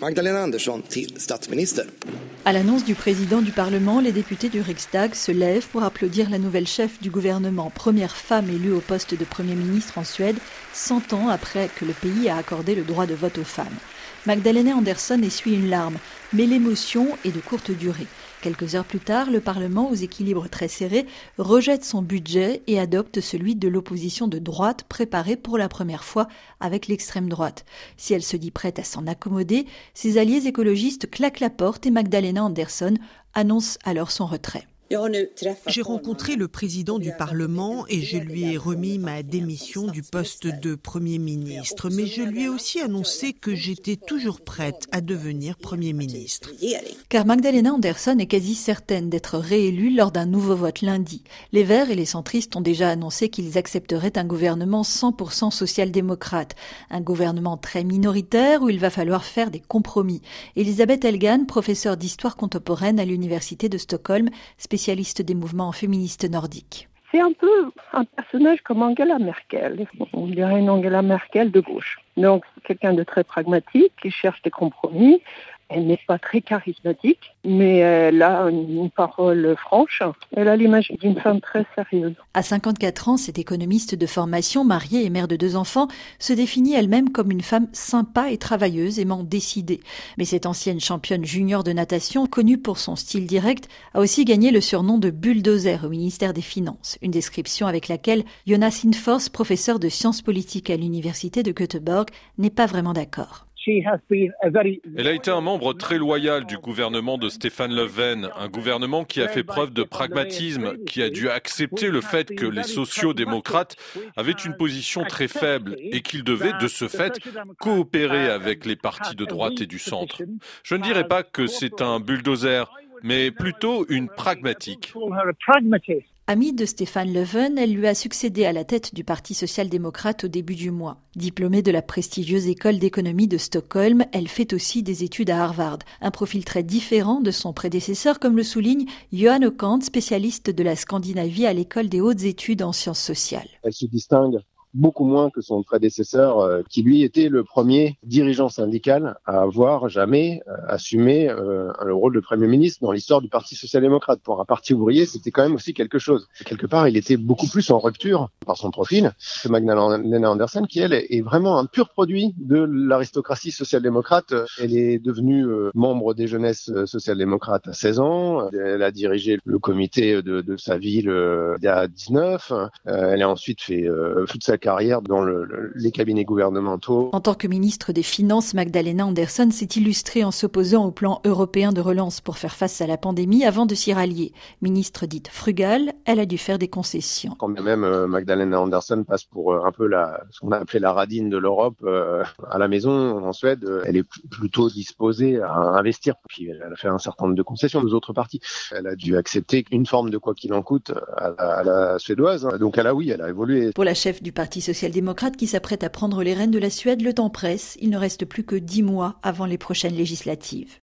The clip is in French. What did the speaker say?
Magdalena Andersson till statsminister. À l'annonce du président du Parlement, les députés du Riksdag se lèvent pour applaudir la nouvelle chef du gouvernement, première femme élue au poste de Premier ministre en Suède, 100 ans après que le pays a accordé le droit de vote aux femmes. Magdalena Andersson essuie une larme, mais l'émotion est de courte durée. Quelques heures plus tard, le Parlement, aux équilibres très serrés, rejette son budget et adopte celui de l'opposition de droite préparé pour la première fois avec l'extrême droite. Si elle se dit prête à s'en accommoder, ses alliés écologistes claquent la porte et Magdalena Andersson annonce alors son retrait. J'ai rencontré le président du Parlement et je lui ai remis ma démission du poste de Premier ministre, mais je lui ai aussi annoncé que j'étais toujours prête à devenir Premier ministre. Car Magdalena Andersson est quasi certaine d'être réélue lors d'un nouveau vote lundi. Les Verts et les centristes ont déjà annoncé qu'ils accepteraient un gouvernement 100% social-démocrate, un gouvernement très minoritaire où il va falloir faire des compromis. Elisabeth Elgan, professeure d'histoire contemporaine à l'université de Stockholm, spécialiste des mouvements féministes nordiques. C'est un peu un personnage comme Angela Merkel. On dirait une Angela Merkel de gauche. Donc, quelqu'un de très pragmatique qui cherche des compromis elle n'est pas très charismatique, mais elle a une parole franche. Elle a l'image d'une femme très sérieuse. À 54 ans, cette économiste de formation, mariée et mère de deux enfants, se définit elle-même comme une femme sympa et travailleuse, aimant décider. Mais cette ancienne championne junior de natation, connue pour son style direct, a aussi gagné le surnom de bulldozer au ministère des Finances, une description avec laquelle Jonas Infors, professeur de sciences politiques à l'université de Göteborg, n'est pas vraiment d'accord. Elle a été un membre très loyal du gouvernement de Stéphane Löfven, un gouvernement qui a fait preuve de pragmatisme, qui a dû accepter le fait que les sociaux-démocrates avaient une position très faible et qu'ils devaient, de ce fait, coopérer avec les partis de droite et du centre. Je ne dirais pas que c'est un bulldozer, mais plutôt une pragmatique. Amie de Stéphane Leven, elle lui a succédé à la tête du Parti social-démocrate au début du mois. Diplômée de la prestigieuse école d'économie de Stockholm, elle fait aussi des études à Harvard. Un profil très différent de son prédécesseur, comme le souligne Johan Okant, spécialiste de la Scandinavie à l'école des hautes études en sciences sociales. Elle se distingue beaucoup moins que son prédécesseur, euh, qui lui était le premier dirigeant syndical à avoir jamais euh, assumé euh, le rôle de Premier ministre dans l'histoire du Parti social-démocrate. Pour un parti ouvrier, c'était quand même aussi quelque chose. Quelque part, il était beaucoup plus en rupture par son profil que Magdalena Anderson, qui elle est vraiment un pur produit de l'aristocratie social-démocrate. Elle est devenue membre des jeunesses social-démocrates à 16 ans. Elle a dirigé le comité de, de sa ville il y a 19. Elle a ensuite fait toute sa carrière dans les cabinets gouvernementaux. En tant que ministre des Finances, Magdalena Anderson s'est illustrée en s'opposant au plan européen de relance pour faire face à la pandémie avant de s'y rallier. Ministre dite frugale, elle a dû faire des concessions. Quand même euh, Magdalena Anderson passe pour euh, un peu la, ce qu'on a appelé la radine de l'Europe euh, à la maison en Suède, elle est plutôt disposée à investir. Puis elle a fait un certain nombre de concessions aux autres partis. Elle a dû accepter une forme de quoi qu'il en coûte à la, à la suédoise. Donc elle a oui, elle a évolué. Pour la chef du parti Parti social-démocrate qui s'apprête à prendre les rênes de la Suède, le temps presse. Il ne reste plus que dix mois avant les prochaines législatives.